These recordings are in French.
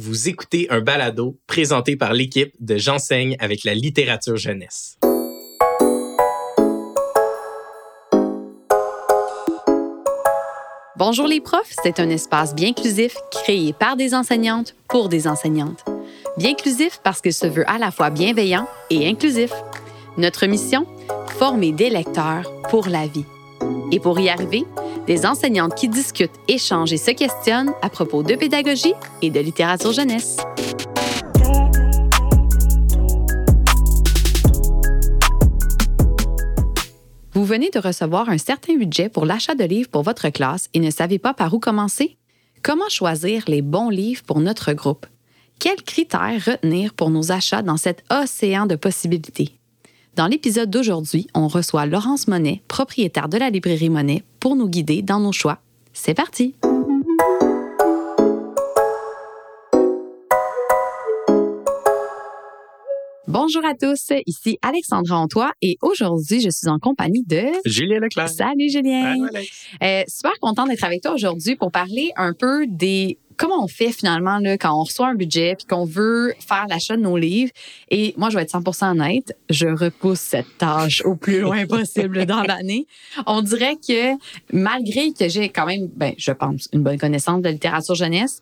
Vous écoutez un balado présenté par l'équipe de J'enseigne avec la littérature jeunesse. Bonjour les profs, c'est un espace bien inclusif créé par des enseignantes pour des enseignantes. Bien inclusif parce qu'il se veut à la fois bienveillant et inclusif. Notre mission Former des lecteurs pour la vie. Et pour y arriver, des enseignantes qui discutent, échangent et se questionnent à propos de pédagogie et de littérature jeunesse. Vous venez de recevoir un certain budget pour l'achat de livres pour votre classe et ne savez pas par où commencer? Comment choisir les bons livres pour notre groupe? Quels critères retenir pour nos achats dans cet océan de possibilités? Dans l'épisode d'aujourd'hui, on reçoit Laurence Monet, propriétaire de la librairie Monet, pour nous guider dans nos choix. C'est parti! Bonjour à tous, ici Alexandra Antoine et aujourd'hui je suis en compagnie de Julien Leclerc. Salut Julien. Euh, super content d'être avec toi aujourd'hui pour parler un peu des comment on fait finalement là, quand on reçoit un budget puis qu'on veut faire l'achat de nos livres. Et moi, je vais être 100% honnête, je repousse cette tâche au plus loin possible dans l'année. On dirait que malgré que j'ai quand même, ben, je pense, une bonne connaissance de littérature jeunesse,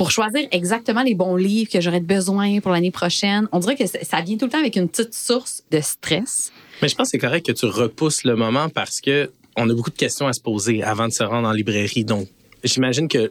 pour choisir exactement les bons livres que j'aurais besoin pour l'année prochaine, on dirait que ça vient tout le temps avec une petite source de stress. Mais je pense que c'est correct que tu repousses le moment parce que on a beaucoup de questions à se poser avant de se rendre en librairie. Donc, j'imagine que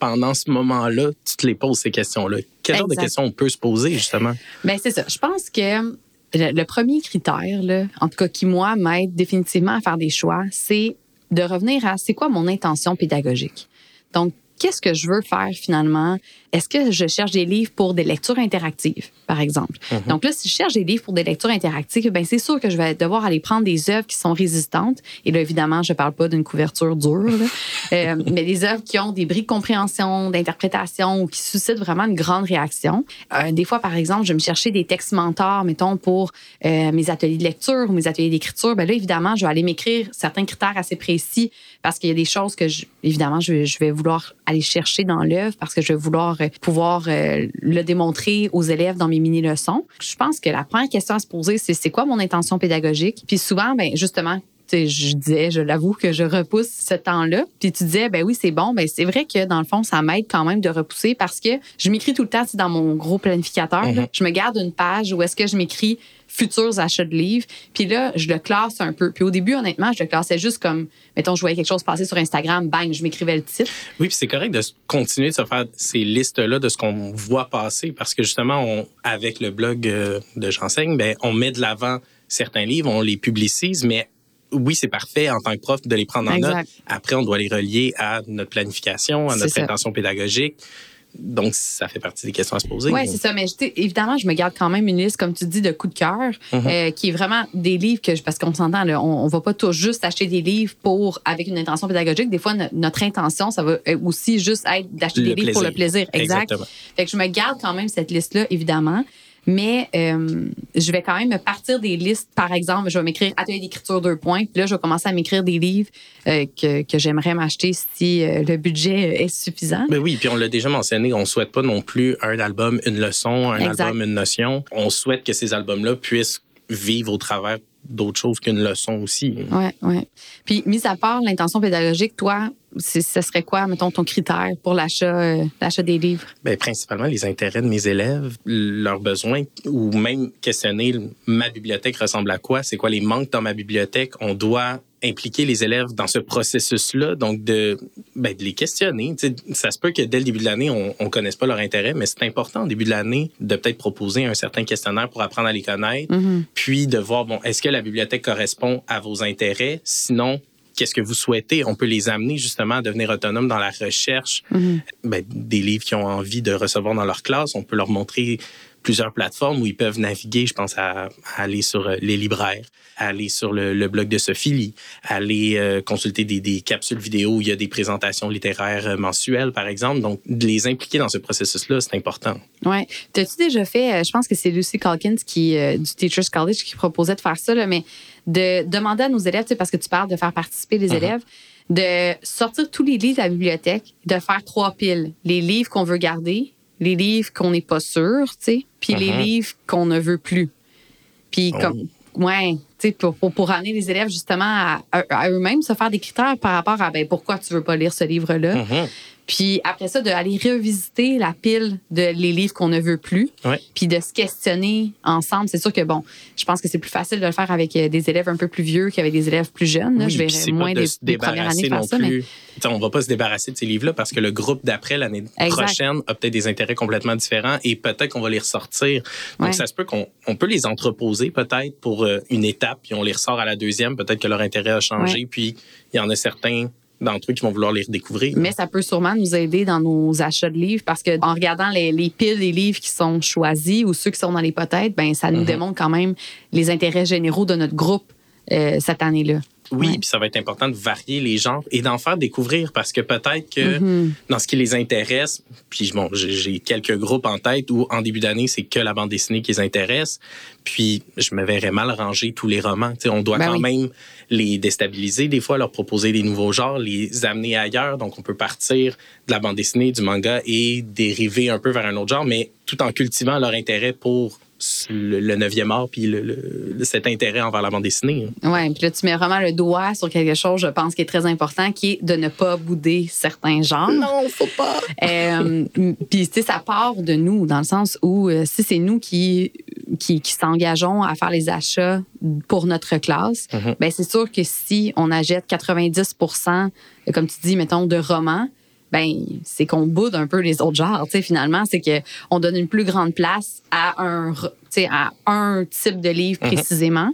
pendant ce moment-là, tu te les poses, ces questions-là. Quel genre de questions on peut se poser, justement? Bien, c'est ça. Je pense que le, premier critère, là, en tout cas qui, moi, m'aide définitivement à faire des choix, c'est de revenir à c'est quoi mon intention pédagogique. Donc, qu'est-ce que je veux faire finalement? Est-ce que je cherche des livres pour des lectures interactives, par exemple? Mhm. Donc là, si je cherche des livres pour des lectures interactives, ben c'est sûr que je vais devoir aller prendre des œuvres qui sont résistantes. Et là, évidemment, je parle pas d'une couverture dure, euh, mais des œuvres qui ont des bris de compréhension, d'interprétation ou qui suscitent vraiment une grande réaction. Euh, des fois, par exemple, je vais me chercher des textes mentors, mettons, pour euh, mes ateliers de lecture ou mes ateliers d'écriture. Ben là, évidemment, je vais aller m'écrire certains critères assez précis parce qu'il y a des choses que, je, évidemment, je, je vais vouloir aller chercher dans l'œuvre parce que je vais vouloir pouvoir euh, le démontrer aux élèves dans mes mini-leçons. Je pense que la première question à se poser, c'est c'est quoi mon intention pédagogique? Puis souvent, ben justement, je disais, je l'avoue que je repousse ce temps-là. Puis tu disais, ben oui, c'est bon. Ben c'est vrai que dans le fond, ça m'aide quand même de repousser parce que je m'écris tout le temps dans mon gros planificateur. Mm-hmm. Je me garde une page où est-ce que je m'écris futurs achats de livres. Puis là, je le classe un peu. Puis au début, honnêtement, je le classais juste comme, mettons, je voyais quelque chose passer sur Instagram, bang, je m'écrivais le titre. Oui, puis c'est correct de continuer de se faire ces listes-là de ce qu'on voit passer parce que justement, on, avec le blog euh, de J'enseigne, ben, on met de l'avant certains livres, on les publicise, mais oui, c'est parfait en tant que prof de les prendre en note. Après, on doit les relier à notre planification, à notre intention pédagogique. Donc, ça fait partie des questions à se poser. Oui, c'est ça. Mais évidemment, je me garde quand même une liste, comme tu dis, de coups de cœur, mm-hmm. euh, qui est vraiment des livres que, parce qu'on s'entend, on, ne va pas tout juste acheter des livres pour, avec une intention pédagogique. Des fois, notre intention, ça va aussi juste être d'acheter des livres pour le plaisir. Exact. Exactement. Fait que je me garde quand même cette liste-là, évidemment. Mais euh, je vais quand même me partir des listes. Par exemple, je vais m'écrire atelier d'écriture deux points. Puis là, je vais commencer à m'écrire des livres euh, que, que j'aimerais m'acheter si euh, le budget est suffisant. Mais ben oui, puis on l'a déjà mentionné, on souhaite pas non plus un album, une leçon, un album, une notion. On souhaite que ces albums-là puissent vivre au travers d'autres choses qu'une leçon aussi. Oui, oui. Puis, mis à part l'intention pédagogique, toi, ce serait quoi, mettons, ton critère pour l'achat, euh, l'achat des livres? Bien, principalement les intérêts de mes élèves, leurs besoins, ou même questionner ma bibliothèque ressemble à quoi, c'est quoi les manques dans ma bibliothèque? On doit impliquer les élèves dans ce processus-là, donc de, ben, de les questionner. ça se peut que dès le début de l'année, on ne connaisse pas leur intérêt, mais c'est important au début de l'année de peut-être proposer un certain questionnaire pour apprendre à les connaître, mm-hmm. puis de voir, bon, est-ce que la bibliothèque correspond à vos intérêts? Sinon, qu'est-ce que vous souhaitez? On peut les amener justement à devenir autonomes dans la recherche mm-hmm. ben, des livres qu'ils ont envie de recevoir dans leur classe. On peut leur montrer plusieurs plateformes où ils peuvent naviguer. Je pense à, aller sur euh, les libraires, aller sur le, blog de Sophie aller euh, consulter des, capsules vidéo où il y a des présentations littéraires euh, mensuelles, par exemple. Donc, de les impliquer dans ce processus-là, c'est important. Oui. T'as-tu déjà fait, je pense que c'est Lucy Calkins qui, du Teachers College qui proposait de faire ça, mais de demander à nos élèves, parce que tu parles de faire participer les uh-huh. élèves, de sortir tous les livres de la bibliothèque, de faire trois piles. Les livres qu'on veut garder, les livres qu'on n'est pas sûr, tu sais, puis les Mhm. livres qu'on ne veut plus. Puis Oh. comme, ouais, tu sais, pour, pour, pour amener les élèves justement à, à- eux-mêmes se faire des critères par rapport à ben, pourquoi tu veux pas lire ce livre-là. Mhm. Puis après ça, d'aller revisiter la pile de les livres qu'on ne veut plus, Ouais. puis de se questionner ensemble. C'est sûr que, bon, je pense que c'est plus facile de le faire avec euh, des élèves un peu plus vieux qu'avec des élèves plus jeunes. là. Oui, je verrais moins de des, se des premières années débarrasser faire non ça, plus. On va pas se débarrasser de ces livres-là parce que le groupe d'après l'année prochaine a peut-être des intérêts complètement différents et peut-être qu'on va les ressortir. Donc Ouais. ça se peut qu'on on peut les entreposer peut-être pour euh, une étape puis on les ressort à la deuxième. Peut-être que leur intérêt a changé puis il y en a certains d'entre eux qui vont vouloir les redécouvrir. Mais ça peut sûrement nous aider dans nos achats de livres parce que en regardant les, les piles des livres qui sont choisis ou ceux qui sont dans les potettes, ben ça nous Mhm. démontre quand même les intérêts généraux de notre groupe euh, cette année-là. Oui, puis ça va être important de varier les genres et d'en faire découvrir parce que peut-être que Mhm. dans ce qui les intéresse, puis bon, j'ai quelques groupes en tête où en début d'année, c'est que la bande dessinée qui les intéresse, puis je me verrais mal ranger tous les romans. On doit Ben quand oui. même les déstabiliser des fois, leur proposer des nouveaux genres, les amener ailleurs. Donc, on peut partir de la bande dessinée, du manga et dériver un peu vers un autre genre, mais tout en cultivant leur intérêt pour le, le neuvième art puis le, le- cet intérêt envers la bande dessinée. Ouais, puis là tu mets vraiment le doigt sur quelque chose, je pense qui est très important, qui est de ne pas bouder certains genres. Non, faut pas. Euh, Puis, tu sais, ça part de nous, dans le sens où euh, si c'est nous qui, qui, qui s'engageons à faire les achats pour notre classe, Mhm. ben c'est sûr que si on achète 90 euh, comme tu dis, mettons, de romans, ben c'est qu'on boude un peu les autres genres. Tu sais, finalement, c'est que on donne une plus grande place à un, re- tu sais, à un type de livre Mhm. précisément.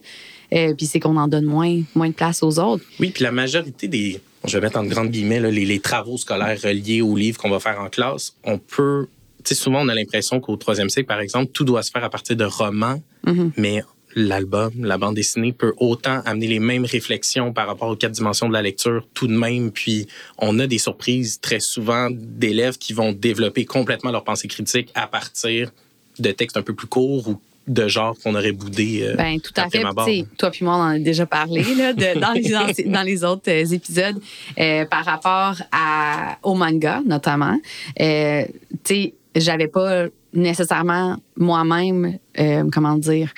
Euh, puis c'est qu'on en donne moins, moins de place aux autres. Oui, puis la majorité des, je vais mettre en grandes guillemets, là, les, les travaux scolaires reliés aux livres qu'on va faire en classe, on peut, tu sais, souvent on a l'impression qu'au troisième cycle, par exemple, tout doit se faire à partir de romans, Mhm. mais l'album, la bande dessinée peut autant amener les mêmes réflexions par rapport aux quatre dimensions de la lecture tout de même. Puis on a des surprises très souvent d'élèves qui vont développer complètement leur pensée critique à partir de textes un peu plus courts ou de genre qu'on aurait boudé. euh, Ben, tout à fait. Puis, Toi puis moi, on en a déjà parlé là, de- dans, les, dans les autres euh, épisodes euh, par rapport à, au manga, notamment. Euh, tu sais, j'avais pas nécessairement moi-même, euh, comment dire,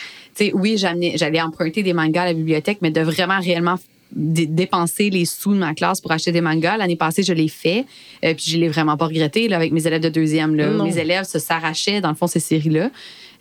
sais, oui, j'allais emprunter des mangas à la bibliothèque, mais de vraiment réellement dé- dépenser les sous de ma classe pour acheter des mangas. L'année passée, je l'ai fait, euh, puis je l'ai vraiment pas regretté là, avec mes élèves de deuxième. Là. Non. Mes élèves se s'arrachaient, dans le fond, ces séries-là.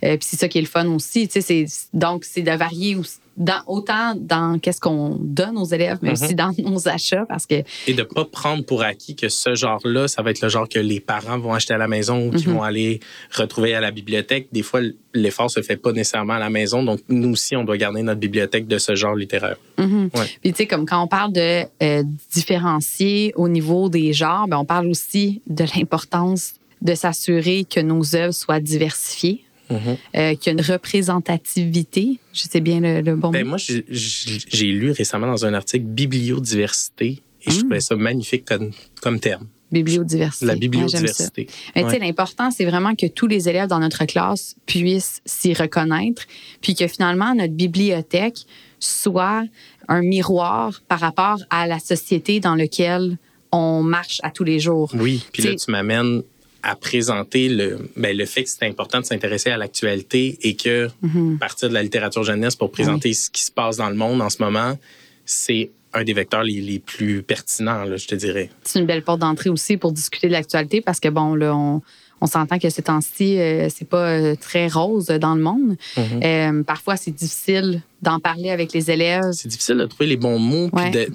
Euh, puis c'est ça qui est le fun aussi. C'est, donc, c'est de varier aussi dans, autant dans qu'est-ce qu'on donne aux élèves, mais Mhm. aussi dans nos achats, parce que et de pas prendre pour acquis que ce genre-là, ça va être le genre que les parents vont acheter à la maison ou qu'ils Mhm. vont aller retrouver à la bibliothèque. Des fois, l'effort se fait pas nécessairement à la maison, donc nous aussi, on doit garder notre bibliothèque de ce genre littéraire. Ouais. Puis, tu sais, comme quand on parle de euh, différencier au niveau des genres, ben, on parle aussi de l'importance de s'assurer que nos œuvres soient diversifiées, Euh, qu'il y a une représentativité. Je sais bien le, le bon Ben, mot. moi, j'ai- lu récemment dans un article bibliodiversité et je Mm. trouvais ça magnifique comme, comme terme. Bibliodiversité. La Ah, bibliodiversité. Mais tu sais, Ouais. l'important, c'est vraiment que tous les élèves dans notre classe puissent s'y reconnaître, puis que finalement, notre bibliothèque soit un miroir par rapport à la société dans laquelle on marche à tous les jours. Oui, puis là, tu m'amènes à présenter le, ben, le fait que c'est important de s'intéresser à l'actualité et que Mhm. partir de la littérature jeunesse pour présenter ce qui se passe dans le monde en ce moment, c'est un des vecteurs les, les plus pertinents, là, je te dirais. C'est une belle porte d'entrée aussi pour discuter de l'actualité parce que, bon, là, on, on s'entend que ces temps-ci, euh, c'est pas euh, très rose dans le monde. Mhm. Euh, parfois, c'est difficile d'en parler avec les élèves. C'est difficile de trouver les bons mots. puis Ouais. de-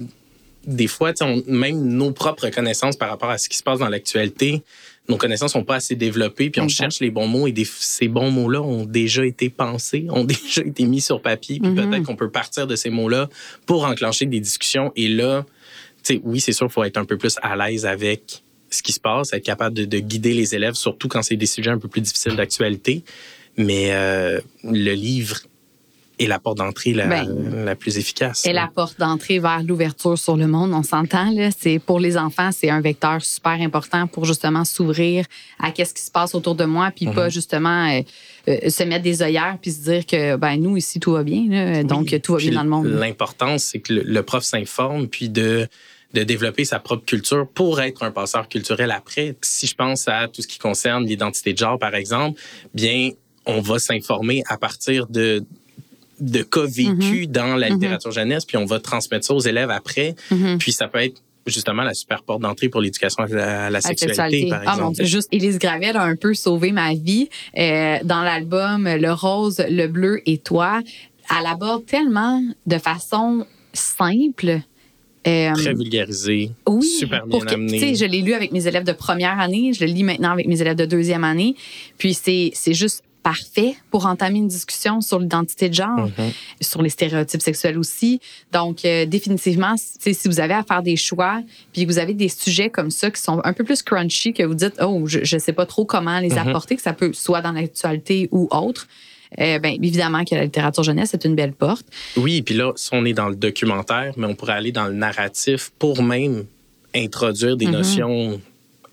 des fois, on- même nos propres connaissances par rapport à ce qui se passe dans l'actualité, nos connaissances sont pas assez développées, puis on cherche les bons mots et des- ces bons mots-là ont déjà été pensés, ont déjà été mis sur papier, puis Mhm. peut-être qu'on peut partir de ces mots-là pour enclencher des discussions. Et là, tu sais, oui, c'est sûr, faut être un peu plus à l'aise avec ce qui se passe, être capable de, de guider les élèves, surtout quand c'est des sujets un peu plus difficiles d'actualité. Mais euh, le livre est la porte d'entrée la, Ben, la plus efficace. Et la porte d'entrée vers l'ouverture sur le monde, on s'entend. C'est pour les enfants, c'est un vecteur super important pour justement s'ouvrir à qu'est-ce qui se passe autour de moi, puis pas justement euh, euh, se mettre des œillères puis se dire que ben nous ici tout va bien, là, donc tout va bien dans le monde. L'importance, c'est que le, le prof s'informe, puis de de développer sa propre culture pour être un passeur culturel après. Si je pense à tout ce qui concerne l'identité de genre, par exemple, bien, on va s'informer à partir de de cas vécus mm-hmm. dans la mm-hmm. littérature jeunesse, puis on va transmettre ça aux élèves après. Mm-hmm. Puis ça peut être justement la super porte d'entrée pour l'éducation à la, sexualité, par exemple. Ah, mon Dieu, juste Élise Gravel a un peu sauvé ma vie euh, dans l'album Le rose, le bleu et toi. Elle aborde tellement de façon simple. Euh, Très vulgarisé, oui, super bien amené. Je l'ai lu avec mes élèves de première année, je le lis maintenant avec mes élèves de deuxième année. Puis c'est juste parfait pour entamer une discussion sur l'identité de genre, mm-hmm. sur les stéréotypes sexuels aussi. Donc, euh, définitivement, si vous avez à faire des choix, puis vous avez des sujets comme ça qui sont un peu plus crunchy, que vous dites, oh, je ne sais pas trop comment les mm-hmm. apporter, que ça peut soit dans l'actualité ou autre. Euh, ben, évidemment que la littérature jeunesse est une belle porte. Oui, puis là, si on est dans le documentaire, mais on pourrait aller dans le narratif pour même introduire des mm-hmm. notions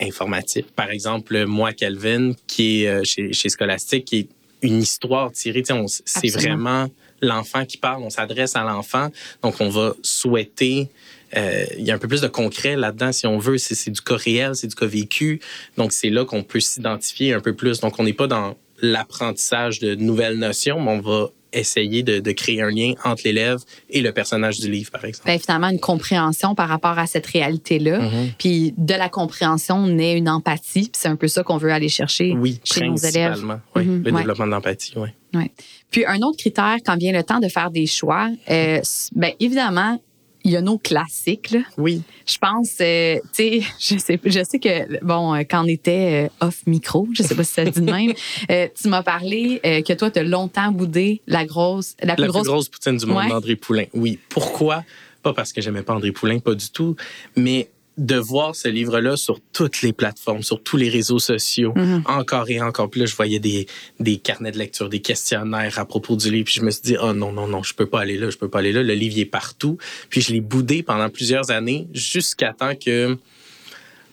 informatif. Par exemple, moi, Calvin, qui est euh, chez, chez Scholastic, qui est une histoire tirée, c'est vraiment l'enfant qui parle, on s'adresse à l'enfant, donc on va souhaiter euh, il y a un peu plus de concret là-dedans, si on veut. C'est du cas réel, c'est du cas vécu. Donc, c'est là qu'on peut s'identifier un peu plus. Donc, on n'est pas dans l'apprentissage de nouvelles notions, mais on va essayer de, créer un lien entre l'élève et le personnage du livre, par exemple. Bien, finalement, une compréhension par rapport à cette réalité-là. Mm-hmm. Puis de la compréhension naît une empathie. Puis c'est un peu ça qu'on veut aller chercher oui, chez nos élèves. Oui, mm-hmm. le développement d'empathie, oui. Ouais. Puis un autre critère, quand vient le temps de faire des choix, euh, bien évidemment, il y a nos classiques. Là. Oui. Je pense, euh, tu sais, je sais, je sais que, bon, euh, quand on était euh, off micro, je sais pas si ça dit de même, tu m'as parlé que toi, tu as longtemps boudé la grosse, la plus, grosse... grosse poutine du monde d'André Poulain. Oui. Pourquoi? Pas parce que j'aimais pas André Poulain, pas du tout, mais de voir ce livre-là sur toutes les plateformes, sur tous les réseaux sociaux, mm-hmm. encore et encore. Puis là, je voyais des, des carnets de lecture, des questionnaires à propos du livre. Puis je me suis dit, oh non, non, non, je peux pas aller là, je peux pas aller là. Le livre est partout. Puis je l'ai boudé pendant plusieurs années jusqu'à temps que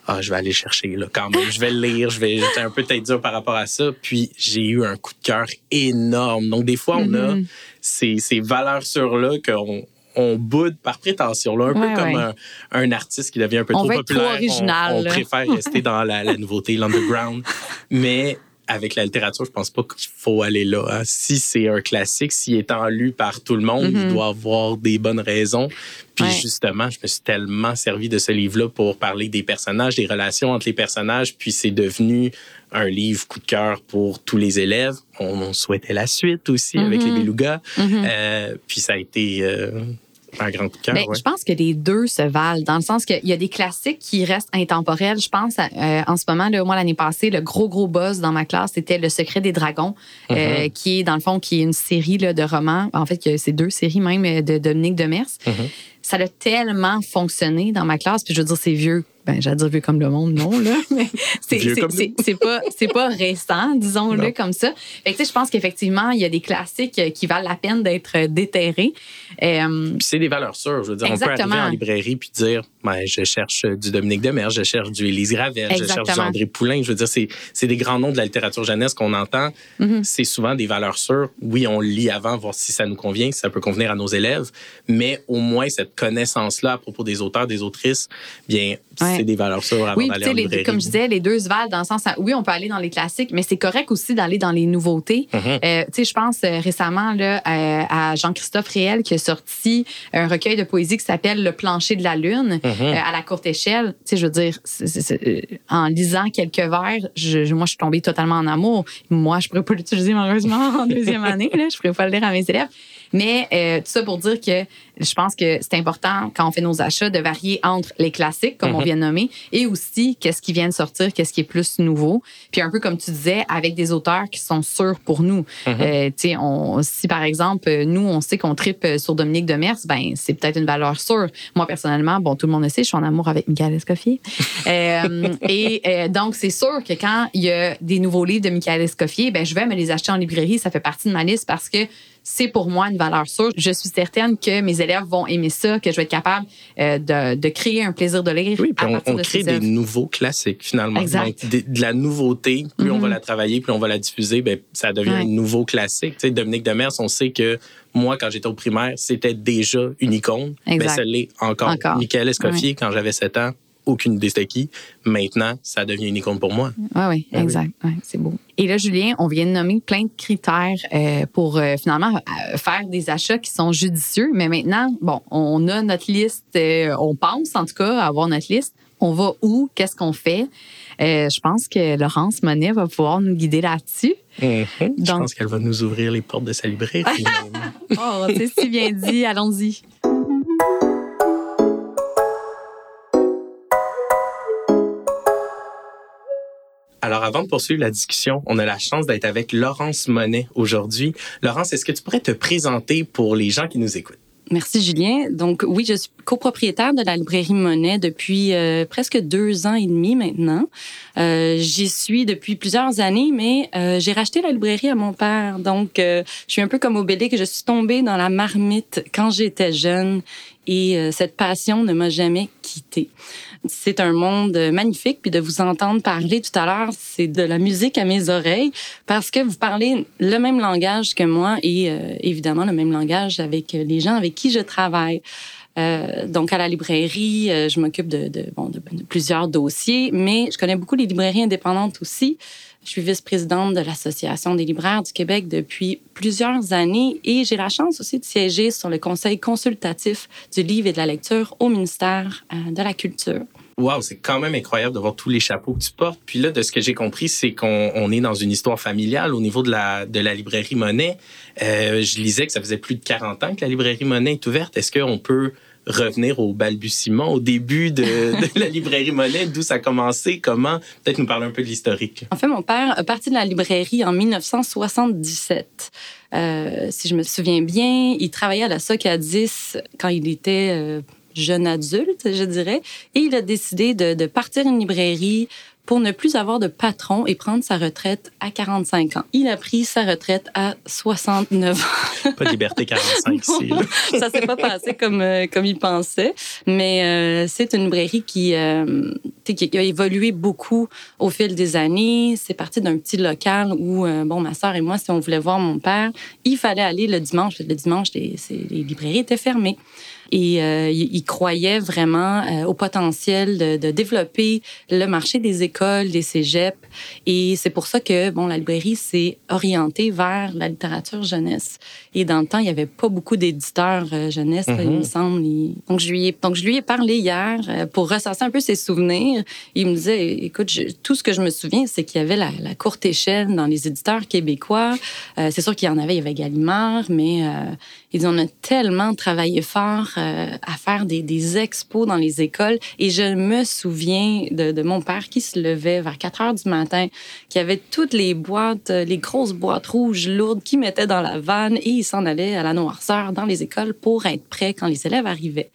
ah, je vais aller chercher là quand même, je vais le lire, je vais j'étais un peu tête dur par rapport à ça, puis j'ai eu un coup de cœur énorme. Donc des fois on a mm-hmm. ces, ces valeurs sûres là qu'on on boude par prétention, là, un peu comme un, artiste qui devient un peu trop populaire. original, on, préfère rester dans la, la nouveauté, l'underground. Mais avec la littérature, je pense pas qu'il faut aller là. Hein. Si c'est un classique, s'il est en lu par tout le monde, il mm-hmm. doit avoir des bonnes raisons. Puis justement, je me suis tellement servi de ce livre-là pour parler des personnages, des relations entre les personnages, puis c'est devenu un livre coup de cœur pour tous les élèves. On, souhaitait la suite aussi avec les mm-hmm. belugas. Mm-hmm. Euh, puis ça a été euh, Ben, je pense que les deux se valent, dans le sens qu'il y a des classiques qui restent intemporels. Je pense, euh, en ce moment, là, moi, l'année passée, le gros, gros buzz dans ma classe, c'était Le secret des dragons, euh, mm-hmm. qui est, dans le fond, qui est une série là, de romans. En fait, c'est deux séries même de Dominique Demers. Mm Ça a tellement fonctionné dans ma classe. Puis je veux dire, c'est vieux ben, j'allais dire vieux comme le monde, non, là, mais c'est, c'est, pas, c'est pas récent, disons-le comme ça. Fait que, je pense qu'effectivement, il y a des classiques qui valent la peine d'être déterrés. Euh, c'est des valeurs sûres. Je veux dire, on peut arriver en librairie puis dire, ben, je cherche du Dominique Demers, je cherche du Élise Ravel, je cherche du André Poulain. Je veux dire, c'est, c'est des grands noms de la littérature jeunesse qu'on entend. Mm-hmm. C'est souvent des valeurs sûres. Oui, on lit avant, voir si ça nous convient, si ça peut convenir à nos élèves, mais au moins cette connaissance-là à propos des auteurs, des autrices, bien, c'est des valeurs sûres avant oui, d'aller en les, Comme je disais, les deux se valent dans le sens, oui, on peut aller dans les classiques, mais c'est correct aussi d'aller dans les nouveautés. Mm-hmm. Euh, tu sais, je pense euh, récemment là, euh, à Jean-Christophe Réel qui a sorti un recueil de poésie qui s'appelle Le plancher de la lune mm-hmm. à la courte échelle. Tu sais, je veux dire, en lisant quelques vers, je, moi, je suis tombée totalement en amour. Moi, je pourrais pas l'utiliser malheureusement en deuxième année. Là, je pourrais pas le lire à mes élèves. Mais euh, tout ça pour dire que je pense que c'est important quand on fait nos achats de varier entre les classiques, comme on mhm. vient de nommer, et aussi qu'est-ce qui vient de sortir, qu'est-ce qui est plus nouveau. Puis un peu comme tu disais, avec des auteurs qui sont sûrs pour nous. Mhm. euh, tu sais, on, si par exemple, nous, on sait qu'on tripe sur Dominique Demers, ben c'est peut-être une valeur sûre. Moi, personnellement, bon, tout le monde le sait, je suis en amour avec Michael Escoffier. euh, et euh, donc, c'est sûr que quand il y a des nouveaux livres de Michael Escoffier, ben je vais me les acheter en librairie. Ça fait partie de ma liste parce que c'est pour moi une valeur sûre. Je suis certaine que mes élèves vont aimer ça, que je vais être capable euh, de, de, créer un plaisir de lire. Oui, puis on, on crée des nouveaux classiques finalement. Exact. Donc, de, de, la nouveauté, plus on va la travailler, plus on va la diffuser, ben, ça devient Ouais. un nouveau classique. Tu sais, Dominique Demers, on sait que moi, quand j'étais au primaire, c'était déjà une icône. Exact. Ben, ça l'est encore. Encore. Michael Escoffier, quand j'avais 7 ans, aucune idée c'était qui. Maintenant, ça devient une icône pour moi. Oui, oui, Ah oui. exact. Ouais, c'est beau. Et là, Julien, on vient de nommer plein de critères euh, pour euh, finalement euh, faire des achats qui sont judicieux. Mais maintenant, bon, on a notre liste, on pense en tout cas avoir notre liste. On va où? Qu'est-ce qu'on fait? Je pense que Laurence Monet va pouvoir nous guider là-dessus. Je Donc- pense qu'elle va nous ouvrir les portes de sa librairie. Oh, c'est si bien dit. Allons-y. Alors, avant de poursuivre la discussion, on a la chance d'être avec Laurence Monet aujourd'hui. Laurence, est-ce que tu pourrais te présenter pour les gens qui nous écoutent? Merci Julien. Donc oui, je suis copropriétaire de la librairie Monet depuis euh, presque deux ans et demi maintenant. Euh, J'y suis depuis plusieurs années, mais euh, j'ai racheté la librairie à mon père. Donc je suis un peu comme Obélix, je suis tombée dans la marmite quand j'étais jeune et euh, cette passion ne m'a jamais quittée. C'est un monde magnifique, puis de vous entendre parler tout à l'heure, c'est de la musique à mes oreilles parce que vous parlez le même langage que moi et euh, évidemment le même langage avec les gens avec qui je travaille. Euh, donc à la librairie, euh, je m'occupe de, de, bon, de plusieurs dossiers, mais je connais beaucoup les librairies indépendantes aussi. Je suis vice-présidente de l'Association des libraires du Québec depuis plusieurs années et j'ai la chance aussi de siéger sur le conseil consultatif du livre et de la lecture au ministère euh, de la Culture. Wow, c'est quand même incroyable de voir tous les chapeaux que tu portes. Puis là, de ce que j'ai compris, c'est qu'on on est dans une histoire familiale au niveau de la, de la librairie Monet. Euh, je lisais que ça faisait plus de 40 ans que la librairie Monet est ouverte. Est-ce qu'on peut revenir au balbutiement, au début de, de la librairie Monet, d'où ça a commencé, comment? Peut-être nous parler un peu de l'historique. En fait, mon père a parti de la librairie en 1977. Euh, si je me souviens bien, il travaillait à la Socadis quand il était euh, jeune adulte, je dirais, et il a décidé de, de partir une librairie pour ne plus avoir de patron et prendre sa retraite à 45 ans. Il a pris sa retraite à 69 ans. Pas de Liberté 45 ici. ça s'est pas passé comme euh, comme il pensait, mais euh, c'est une librairie qui euh, sais, qui a évolué beaucoup au fil des années. C'est parti d'un petit local où bon ma sœur et moi si on voulait voir mon père, il fallait aller le dimanche. Le dimanche les, les librairies étaient fermées. Et euh, il, il croyait vraiment euh, au potentiel de, de développer le marché des écoles, des cégeps. Et c'est pour ça que bon, la librairie s'est orientée vers la littérature jeunesse. Et dans le temps, il n'y avait pas beaucoup d'éditeurs euh, jeunesse, là, il Mhm. me semble. Il- Donc, je lui ai, donc, je lui ai parlé hier euh, pour ressasser un peu ses souvenirs. Il me disait, écoute, je- tout ce que je me souviens, c'est qu'il y avait la, la courte échelle dans les éditeurs québécois. Euh, c'est sûr qu'il y en avait, il y avait Gallimard, mais euh, il dit, on a tellement travaillé fort euh, à faire des, des expos dans les écoles. Et je me souviens de, de mon père qui se levait vers 4 heures du matin, qui avait toutes les boîtes, euh, les grosses boîtes rouges lourdes qu'il mettait dans la vanne et il s'en allait à la noirceur dans les écoles pour être prêt quand les élèves arrivaient.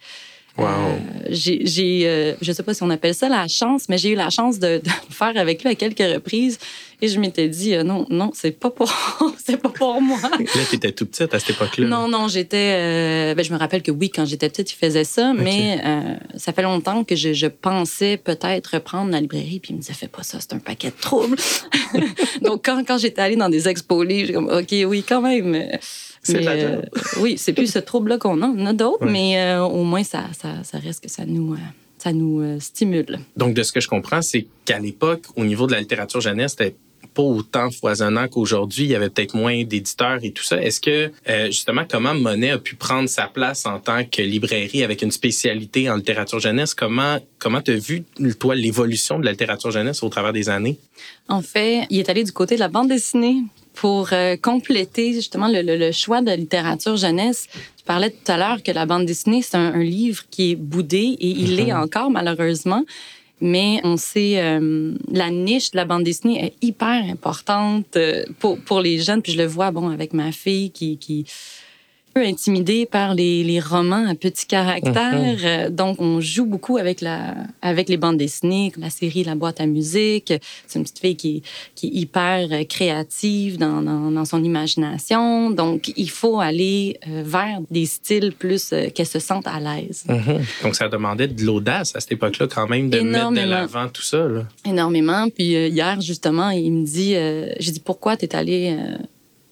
Wow. Euh, j'ai, j'ai, euh, je sais pas si on appelle ça la chance, mais j'ai eu la chance de, de le faire avec lui à quelques reprises. Et je m'étais dit, euh, non, non, c'est pas pour, c'est pas pour moi. Là, tu étais tout petite à cette époque-là. Non, non, j'étais. euh, ben, je me rappelle que oui, quand j'étais petite, il faisait ça, mais euh, ça fait longtemps que je, je pensais peut-être reprendre la librairie, puis il me disait, fais pas ça, c'est un paquet de troubles. Donc, quand, quand j'étais allée dans des expos j'ai comme, OK, oui, quand même. C'est mais, la job. oui, c'est plus ce trouble-là qu'on a. On en a d'autres, Ouais. mais au moins, ça, ça, ça reste que ça nous, ça nous euh, stimule. Donc, de ce que je comprends, c'est qu'à l'époque, au niveau de la littérature jeunesse, c'était pas autant foisonnant qu'aujourd'hui. Il y avait peut-être moins d'éditeurs et tout ça. Est-ce que, euh, justement, comment Monet a pu prendre sa place en tant que librairie avec une spécialité en littérature jeunesse? Comment comment t'as vu, toi, l'évolution de la littérature jeunesse au travers des années? En fait, il est allé du côté de la bande dessinée pour euh, compléter justement le, le- le choix de littérature jeunesse. Tu parlais tout à l'heure que la bande dessinée, c'est un, un livre qui est boudé et il l'est encore malheureusement. Mais on sait, euh, la niche de la bande dessinée est hyper importante euh, pour, pour les jeunes. Puis je le vois, bon, avec ma fille qui, qui, peu intimidé par les, les romans à petit caractère. Mhm. Euh, Donc, on joue beaucoup avec, la, avec les bandes dessinées, la série La boîte à musique. C'est une petite fille qui, qui est hyper euh, créative dans, dans, dans son imagination. Donc, il faut aller euh, vers des styles plus qu'elle se sente à l'aise. Mhm. Donc, ça demandait de l'audace à cette époque-là, quand même, de mettre de Énormément. l'avant tout ça. Là. Énormément. Puis hier, justement, il me dit, euh, j'ai dit, pourquoi tu es allé euh,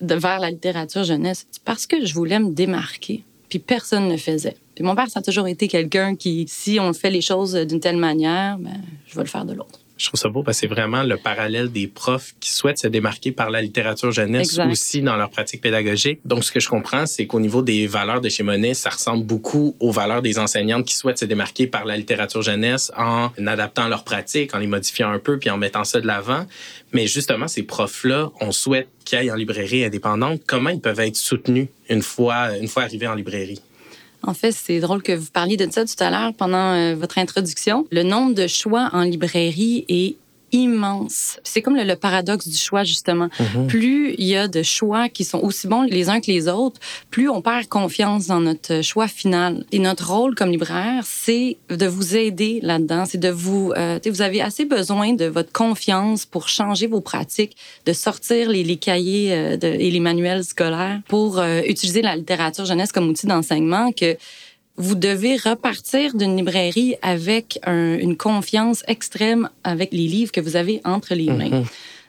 de- vers la littérature jeunesse? Parce que je voulais me démarquer. Puis personne ne faisait. Puis mon père, ça a toujours été quelqu'un qui, si on fait les choses d'une telle manière, ben, je vais le faire de l'autre. Je trouve ça beau parce que c'est vraiment le parallèle des profs qui souhaitent se démarquer par la littérature jeunesse Exact. aussi dans leur pratique pédagogique. Donc, ce que je comprends, c'est qu'au niveau des valeurs de chez Monet, ça ressemble beaucoup aux valeurs des enseignantes qui souhaitent se démarquer par la littérature jeunesse en adaptant leur pratique, en les modifiant un peu, puis en mettant ça de l'avant. Mais justement, ces profs-là, on souhaite qu'ils aillent en librairie indépendante. Comment ils peuvent être soutenus une fois, une fois arrivés en librairie? En fait, c'est drôle que vous parliez de ça tout à l'heure pendant euh, votre introduction. Le nombre de choix en librairie est immense. C'est comme le, le paradoxe du choix, justement. Plus il y a de choix qui sont aussi bons les uns que les autres, plus on perd confiance dans notre choix final. Et notre rôle comme libraire, c'est de vous aider là-dedans. C'est de vous... Euh, vous avez assez besoin de votre confiance pour changer vos pratiques, de sortir les, les cahiers euh, de- et les manuels scolaires pour euh, utiliser la littérature jeunesse comme outil d'enseignement que vous devez repartir d'une librairie avec un- une confiance extrême avec les livres que vous avez entre les mains.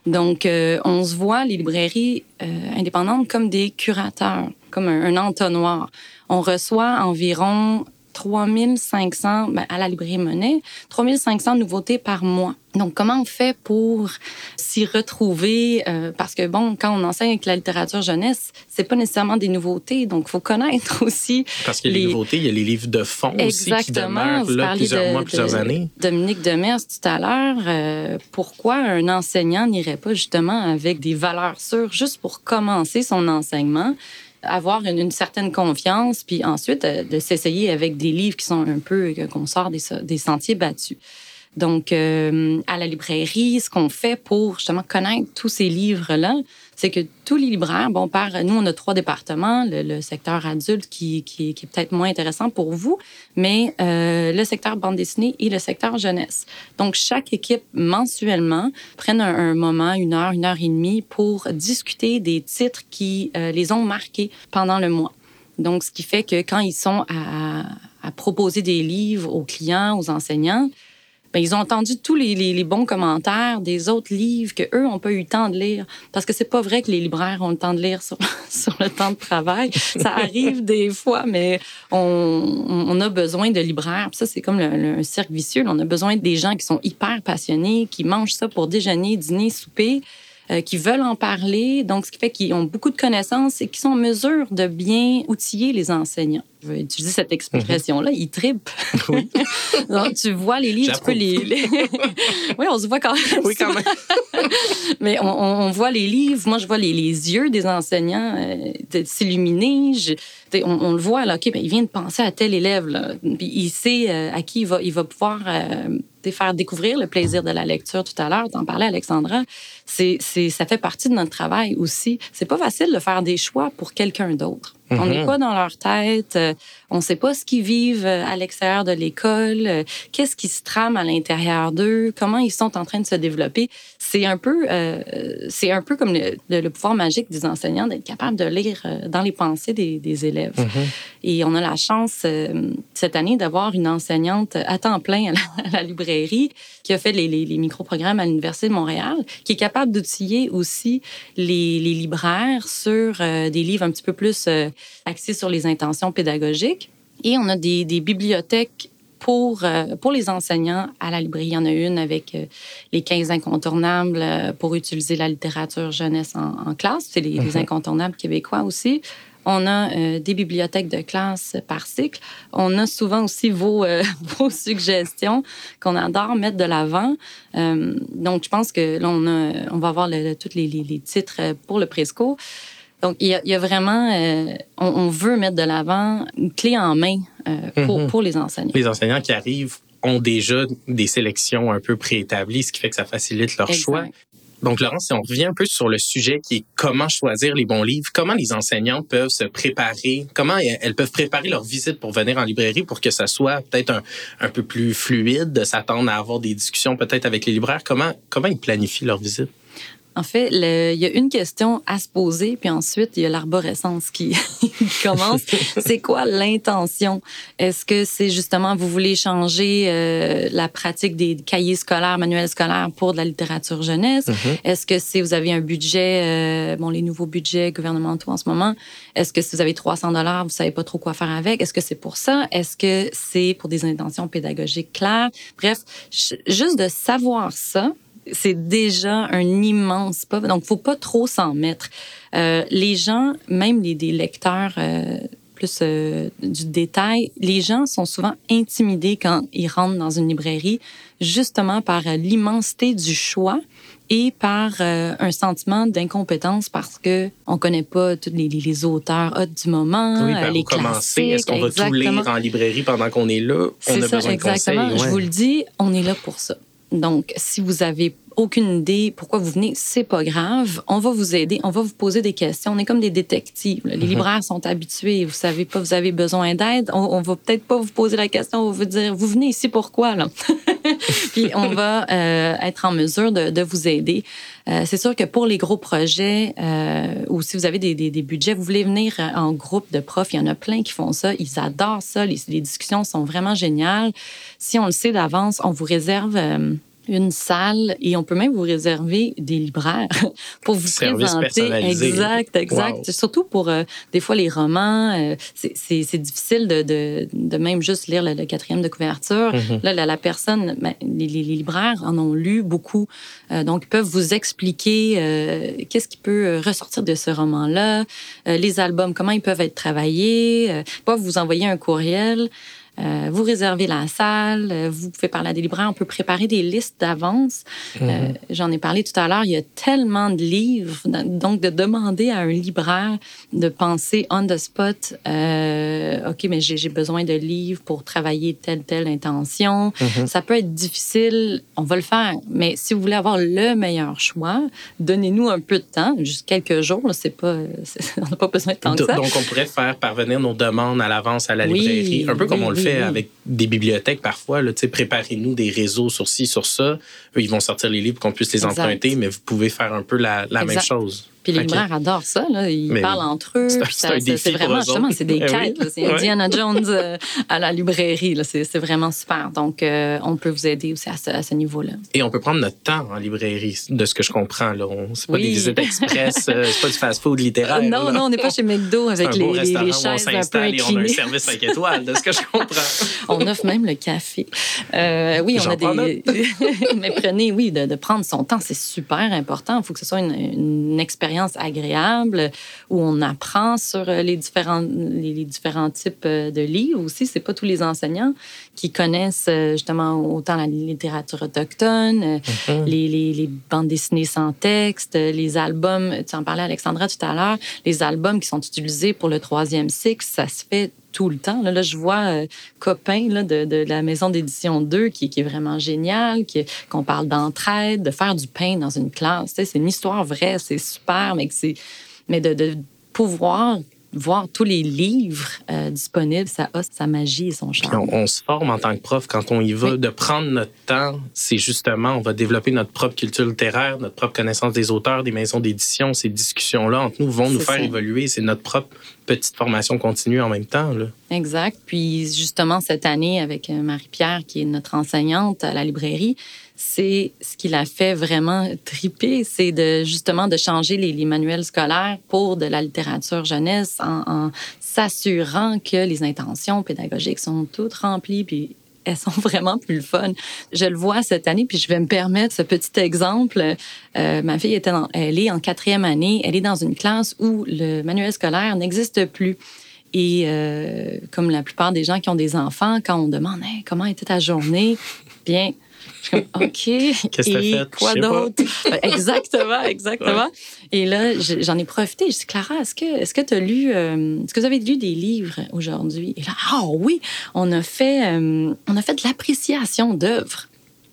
Donc, euh, on se voit, les librairies euh, indépendantes, comme des curateurs, comme un, un entonnoir. On reçoit environ 3500, ben, à la librairie Monet, 3500 nouveautés par mois. Donc, comment on fait pour s'y retrouver? Euh, parce que, bon, quand on enseigne avec la littérature jeunesse, c'est pas nécessairement des nouveautés. Donc, il faut connaître aussi Parce qu'il y a les Les- nouveautés, il y a les livres de fond aussi qui Exactement. demeurent Vous là plusieurs de- mois, plusieurs de années. Dominique Demers tout à l'heure. euh, pourquoi un enseignant n'irait pas justement avec des valeurs sûres juste pour commencer son enseignement? Avoir une, certaine confiance, puis ensuite euh, de s'essayer avec des livres qui sont un peu, euh, qu'on sort des, des sentiers battus. Donc, euh, à la librairie, ce qu'on fait pour justement connaître tous ces livres-là, c'est que tous les libraires, bon, nous, on a trois départements, le, secteur adulte qui, est peut-être moins intéressant pour vous, mais euh, le secteur bande dessinée et le secteur jeunesse. Donc, chaque équipe, mensuellement, prenne un, moment, une heure, une heure et demie pour discuter des titres qui euh, les ont marqués pendant le mois. Donc, ce qui fait que quand ils sont à proposer des livres aux clients, aux enseignants, ben, ils ont entendu tous les, bons commentaires des autres livres que eux ont pas eu le temps de lire. Parce que c'est pas vrai que les libraires ont le temps de lire sur, le temps de travail. Ça arrive des fois, mais on, a besoin de libraires. Ça, c'est comme le, un cercle vicieux. On a besoin des gens qui sont hyper passionnés, qui mangent ça pour déjeuner, dîner, souper. Euh, qui veulent en parler, donc ce qui fait qu'ils ont beaucoup de connaissances et qui sont en mesure de bien outiller les enseignants. Je vais utiliser cette expression-là, ils tripent. Oui. donc, tu vois les livres, tu peux les... les... oui, on se voit quand même. Oui, quand même. Mais on, on, voit les livres, moi je vois les, les yeux des enseignants euh, s'illuminer. On, on, le voit, là, OK, ben, il vient de penser à tel élève, là, puis il sait euh, à qui il va, il va pouvoir euh, faire découvrir le plaisir de la lecture tout à l'heure. T'en parlais, Alexandra. C'est, c'est, ça fait partie de notre travail aussi. C'est pas facile de faire des choix pour quelqu'un d'autre. On n'est pas dans leur tête. Euh, on sait pas ce qu'ils vivent euh, à l'extérieur de l'école. Euh, qu'est-ce qui se trame à l'intérieur d'eux? Comment ils sont en train de se développer? C'est un peu, euh, c'est un peu comme le, pouvoir magique des enseignants d'être capable de lire dans les pensées des, des élèves. Mm-hmm. Et on a la chance euh, cette année d'avoir une enseignante à temps plein à la, à la librairie qui a fait les, les, les micro-programmes à l'Université de Montréal, qui est capable d'outiller aussi les, les libraires sur euh, des livres un petit peu plus axés sur les intentions pédagogiques. Et on a des, des bibliothèques pour, euh, pour les enseignants à la librairie. Il y en a une avec euh, les 15 incontournables euh, pour utiliser la littérature jeunesse en, en classe. C'est les, les, incontournables québécois aussi. On a euh, des bibliothèques de classe par cycle. On a souvent aussi vos, euh, vos suggestions qu'on adore mettre de l'avant. Euh, donc, je pense que là, on, a, on va avoir le, tous les, les, les, titres pour le Presco. Donc, il y, a, il y a vraiment, euh, on, on, veut mettre de l'avant une clé en main euh, pour, mm -hmm. pour les enseignants. Les enseignants qui arrivent ont déjà des sélections un peu préétablies, ce qui fait que ça facilite leur exact. choix. Donc, Laurence, si on revient un peu sur le sujet qui est comment choisir les bons livres, comment les enseignants peuvent se préparer, comment elles peuvent préparer leur visite pour venir en librairie pour que ça soit peut-être un, un peu plus fluide, de s'attendre à avoir des discussions peut-être avec les libraires. Comment, comment ils planifient leur visite? En fait, il y a une question à se poser, puis ensuite, il y a l'arborescence qui commence. c'est quoi l'intention? Est-ce que c'est justement, vous voulez changer euh, la pratique des cahiers scolaires, manuels scolaires pour de la littérature jeunesse? Mm-hmm. Est-ce que c'est, vous avez un budget, euh, bon, les nouveaux budgets gouvernementaux en ce moment, est-ce que si vous avez 300 dollars, vous savez pas trop quoi faire avec? Est-ce que c'est pour ça? Est-ce que c'est pour des intentions pédagogiques claires? Bref, juste de savoir ça, c'est déjà un immense pas. Donc, faut pas trop s'en mettre. Euh, les gens, même les, des lecteurs euh, plus euh, du détail, les gens sont souvent intimidés quand ils rentrent dans une librairie, justement par l'immensité du choix et par un sentiment d'incompétence parce que on connaît pas tous les, les auteurs hot du moment, oui, par les commencer? Est-ce qu'on va tout lire en librairie pendant qu'on est là? On a ça, besoin exactement. de conseils. Je vous le dis, on est là pour ça. Donc, si vous avez aucune idée pourquoi vous venez, c'est pas grave. On va vous aider, on va vous poser des questions. On est comme des détectives. Les mhm. libraires sont habitués. Vous savez pas, vous avez besoin d'aide. On, on, va peut-être pas vous poser la question. On va vous dire, vous venez ici pourquoi là? Puis on va euh, être en mesure de, vous aider. Euh, c'est sûr que pour les gros projets euh, ou si vous avez des, budgets, vous voulez venir en groupe de profs, il y en a plein qui font ça. Ils adorent ça. Les, discussions sont vraiment géniales. Si on le sait d'avance, on vous réserve une salle et on peut même vous réserver des libraires pour vous présenter. Exact, exact. Surtout pour euh, des fois les romans, euh, c'est difficile de, de, de, même juste lire le, quatrième de couverture. Mm-hmm. Là, la, la personne, ben, les, les, libraires en ont lu beaucoup, euh, donc ils peuvent vous expliquer euh, qu'est-ce qui peut ressortir de ce roman-là, les albums, comment ils peuvent être travaillés, pas vous envoyer un courriel. Euh, vous réservez la salle, euh, vous pouvez parler à des libraires, on peut préparer des listes d'avance. Euh, mhm. J'en ai parlé tout à l'heure, il y a tellement de livres, donc de demander à un libraire de penser on the spot, OK, mais j'ai besoin de livres pour travailler telle, telle intention. Mhm. Ça peut être difficile, on va le faire, mais si vous voulez avoir le meilleur choix, donnez-nous un peu de temps, juste quelques jours, c'est pas, on n'a pas besoin de temps que ça. Donc, on pourrait faire parvenir nos demandes à l'avance à la librairie, un peu comme on le fait avec des bibliothèques parfois. Préparez-nous des réseaux sur ci, sur ça. ils vont sortir les livres qu'on puisse les emprunter, mais vous pouvez faire un peu la, la même chose. Puis les libraires adorent ça. Là. Ils parlent entre eux. C'est vraiment, justement, c'est des eh quêtes. C'est Indiana Jones euh, à la librairie. C'est vraiment super. Donc, euh, on peut vous aider aussi à ce, niveau-là. Et on peut prendre notre temps en librairie, de ce que je comprends. Là. C'est pas des visites express, euh, c'est pas du fast-food littéraire. non, non, on n'est pas chez McDo avec les, les, les chaises un peu et on a un service 5 étoiles, de ce que je comprends. on offre même le café. oui, on a des... Mais prenez, oui, de, de prendre son temps, c'est super important. Il faut que ce soit une, une expérience agréable où on apprend sur euh, les différents, les, différents types euh, de livres aussi. C'est pas tous les enseignants qui connaissent euh, justement autant la littérature autochtone, mm-hmm. les, les, les, bandes dessinées sans texte, les albums. Tu en parlais, Alexandra, tout à l'heure. Les albums qui sont utilisés pour le troisième cycle, ça se fait tout le temps. Là, je vois euh, Copain de, de, la maison d'édition 2 qui, est vraiment génial, qu'on parle d'entraide, de faire du pain dans une classe. C'est une histoire vraie, c'est super, mais, mais de, de pouvoir voir tous les livres euh, disponibles, ça a sa magie et son charme. On, se forme en tant que prof quand on y va. De prendre notre temps, c'est justement, on va développer notre propre culture littéraire, notre propre connaissance des auteurs, des maisons d'édition. Ces discussions-là entre nous vont nous faire évoluer. C'est notre propre petite formation continue en même temps. Là. Exact. Puis justement, cette année, avec euh, Marie-Pierre, qui est notre enseignante à la librairie, c'est ce qui l'a fait vraiment triper, c'est de justement de changer les, manuels scolaires pour de la littérature jeunesse en, s'assurant que les intentions pédagogiques sont toutes remplies puis elles sont vraiment plus fun. Je le vois cette année, puis je vais me permettre ce petit exemple. Euh, ma fille était elle est en quatrième année, elle est dans une classe où le manuel scolaire n'existe plus. Et euh, comme la plupart des gens qui ont des enfants, quand on demande comment était ta journée, bien, je suis comme, OK. Qu'est-ce que fait? Quoi d'autre? exactement, exactement. Et là, j'en ai profité. Je dis, Clara, est-ce que est-ce que tu as lu, euh, est-ce que vous avez lu des livres aujourd'hui? Et là, ah oui, on a fait, euh, on a fait de l'appréciation d'œuvres.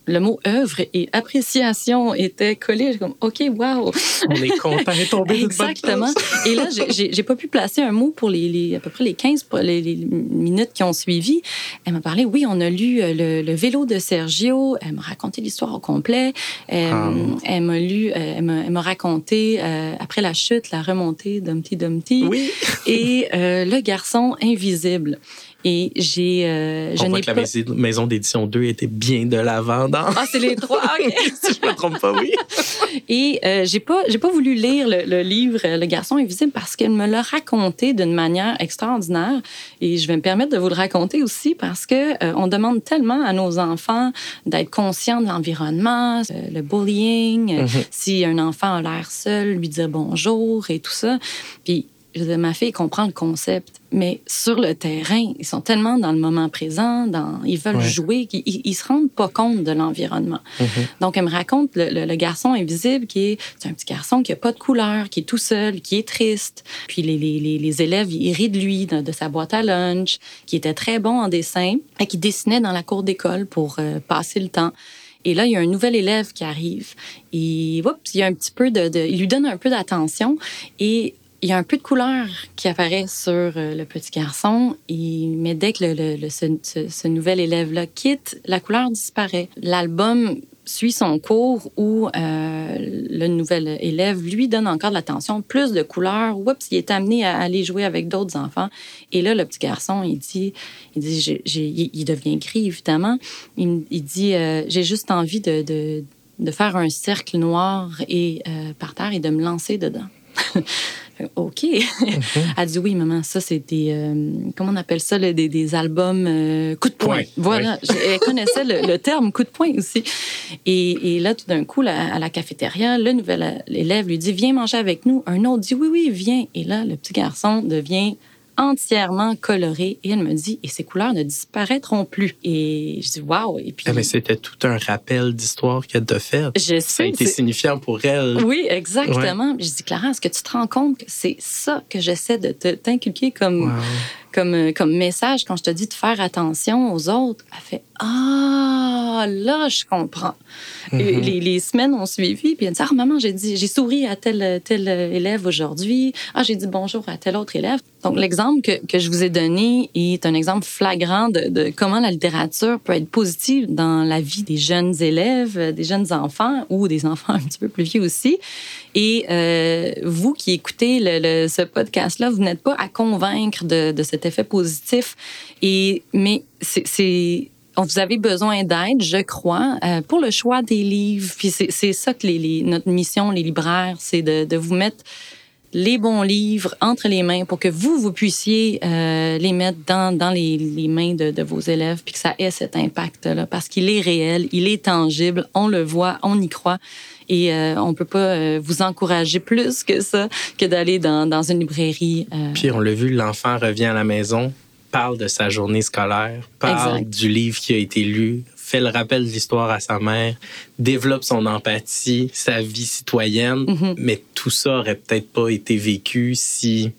Le mot œuvre et appréciation étaient collés. comme, OK, wow. On est content de tomber Exactement. Et là, j'ai pas pu placer un mot pour les, à peu près les 15 les, les minutes qui ont suivi. Elle m'a parlé, oui, on a lu euh, le, vélo de Sergio. Elle m'a raconté l'histoire au complet. Elle, ah. elle m'a lu, euh, elle m'a raconté, euh, après la chute, la remontée d'Humpty Dumpty. Oui. et le garçon invisible. Et j'ai. Euh, je n'ai que la maison d'édition 2 était bien de l'avant dans. Ah, c'est les trois. si je me trompe pas, oui. Et euh, j'ai pas, j'ai pas voulu lire le, livre Le garçon invisible parce qu'elle me l'a raconté d'une manière extraordinaire. Et je vais me permettre de vous le raconter aussi parce que euh, on demande tellement à nos enfants d'être conscients de l'environnement, euh, le bullying, mm-hmm. si un enfant a l'air seul, lui dire bonjour et tout ça. Puis ma fille comprend le concept, mais sur le terrain, ils sont tellement dans le moment présent, dans, ils veulent jouer, qu'ils ils se rendent pas compte de l'environnement. Mm-hmm. Donc, elle me raconte le, garçon invisible qui est, un petit garçon qui a pas de couleur, qui est tout seul, qui est triste. Puis les, les, les élèves, ils rient de lui, de, sa boîte à lunch, qui était très bon en dessin et qui dessinait dans la cour d'école pour euh, passer le temps. Et là, il y a un nouvel élève qui arrive. Et oups, il y a un petit peu de, de il lui donne un peu d'attention et il y a un peu de couleur qui apparaît sur euh, le petit garçon, mais dès que ce, nouvel élève-là quitte, la couleur disparaît. L'album suit son cours où euh, le nouvel élève lui donne encore de l'attention, plus de couleurs. Oups, il est amené à aller jouer avec d'autres enfants. Et là, le petit garçon, il dit, il il devient gris évidemment. Il, dit, euh, j'ai juste envie de, faire un cercle noir et par terre et de me lancer dedans. OK. Mhm. Elle dit oui, maman, ça, c'est des. Euh, comment on appelle ça, des, des, albums euh, coup de poing. Voilà. Elle connaissait le, terme coup de poing aussi. Et, et là, tout d'un coup, à la cafétéria, le nouvel élève lui dit Viens manger avec nous. Un autre dit Oui, oui, viens. Et là, le petit garçon devient entièrement colorée. Et elle me dit, et ces couleurs ne disparaîtront plus. Et je dis, waouh. Et puis. Ah, mais c'était tout un rappel d'histoire qu'elle t'a fait. Je sais. Ça a été signifiant pour elle. Oui, exactement. Je dis, Clara, est-ce que tu te rends compte que c'est ça que j'essaie de t'inculquer comme, comme, euh, comme message quand je te dis de faire attention aux autres? Elle fait, ah, là, je comprends. Mm-hmm. les, les, semaines ont suivi, puis elle dit, ah, maman, j'ai dit, j'ai souri à tel, tel élève aujourd'hui. Ah, j'ai dit bonjour à tel autre élève. Donc, l'exemple que, que, je vous ai donné est un exemple flagrant de, de, comment la littérature peut être positive dans la vie des jeunes élèves, des jeunes enfants ou des enfants un petit peu plus vieux aussi. Et euh, vous qui écoutez le, ce podcast-là, vous n'êtes pas à convaincre de, de cet effet positif. Et, mais c'est vous avez besoin d'aide, je crois, euh, pour le choix des livres. Puis c'est ça que les, notre mission, les libraires, c'est de, de, vous mettre les bons livres entre les mains pour que vous, vous puissiez euh, les mettre dans, dans les, les mains de, de, vos élèves, puis que ça ait cet impact-là, parce qu'il est réel, il est tangible, on le voit, on y croit. Et euh, on peut pas euh, vous encourager plus que ça, que d'aller dans, dans une librairie. Euh. Puis on l'a vu, l'enfant revient à la maison, parle de sa journée scolaire, parle du livre qui a été lu, fait le rappel de l'histoire à sa mère, développe son empathie, sa vie citoyenne, mm-hmm. mais tout ça aurait peut-être pas été vécu si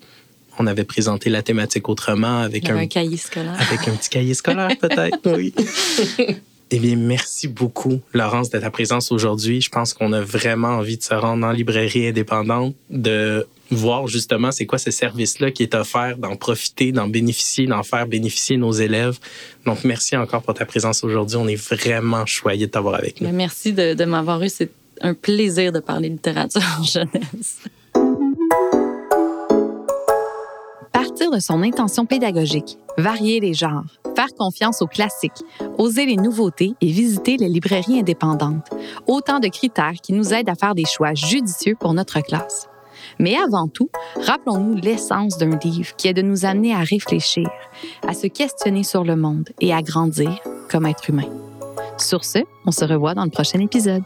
on avait présenté la thématique autrement avec un, cahier scolaire. Avec un petit cahier scolaire peut-être, oui. Eh bien, merci beaucoup, Laurence, de ta présence aujourd'hui. Je pense qu'on a vraiment envie de se rendre en librairie indépendante, de voir justement c'est quoi ce service-là qui est offert, d'en profiter, d'en bénéficier, d'en faire bénéficier nos élèves. Donc, merci encore pour ta présence aujourd'hui. On est vraiment choyés de t'avoir avec nous. Merci de, de m'avoir eu. C'est un plaisir de parler littérature en jeunesse. Partir de son intention pédagogique, varier les genres, faire confiance aux classiques, oser les nouveautés et visiter les librairies indépendantes. Autant de critères qui nous aident à faire des choix judicieux pour notre classe. Mais avant tout, rappelons-nous l'essence d'un livre qui est de nous amener à réfléchir, à se questionner sur le monde et à grandir comme être humain. Sur ce, on se revoit dans le prochain épisode.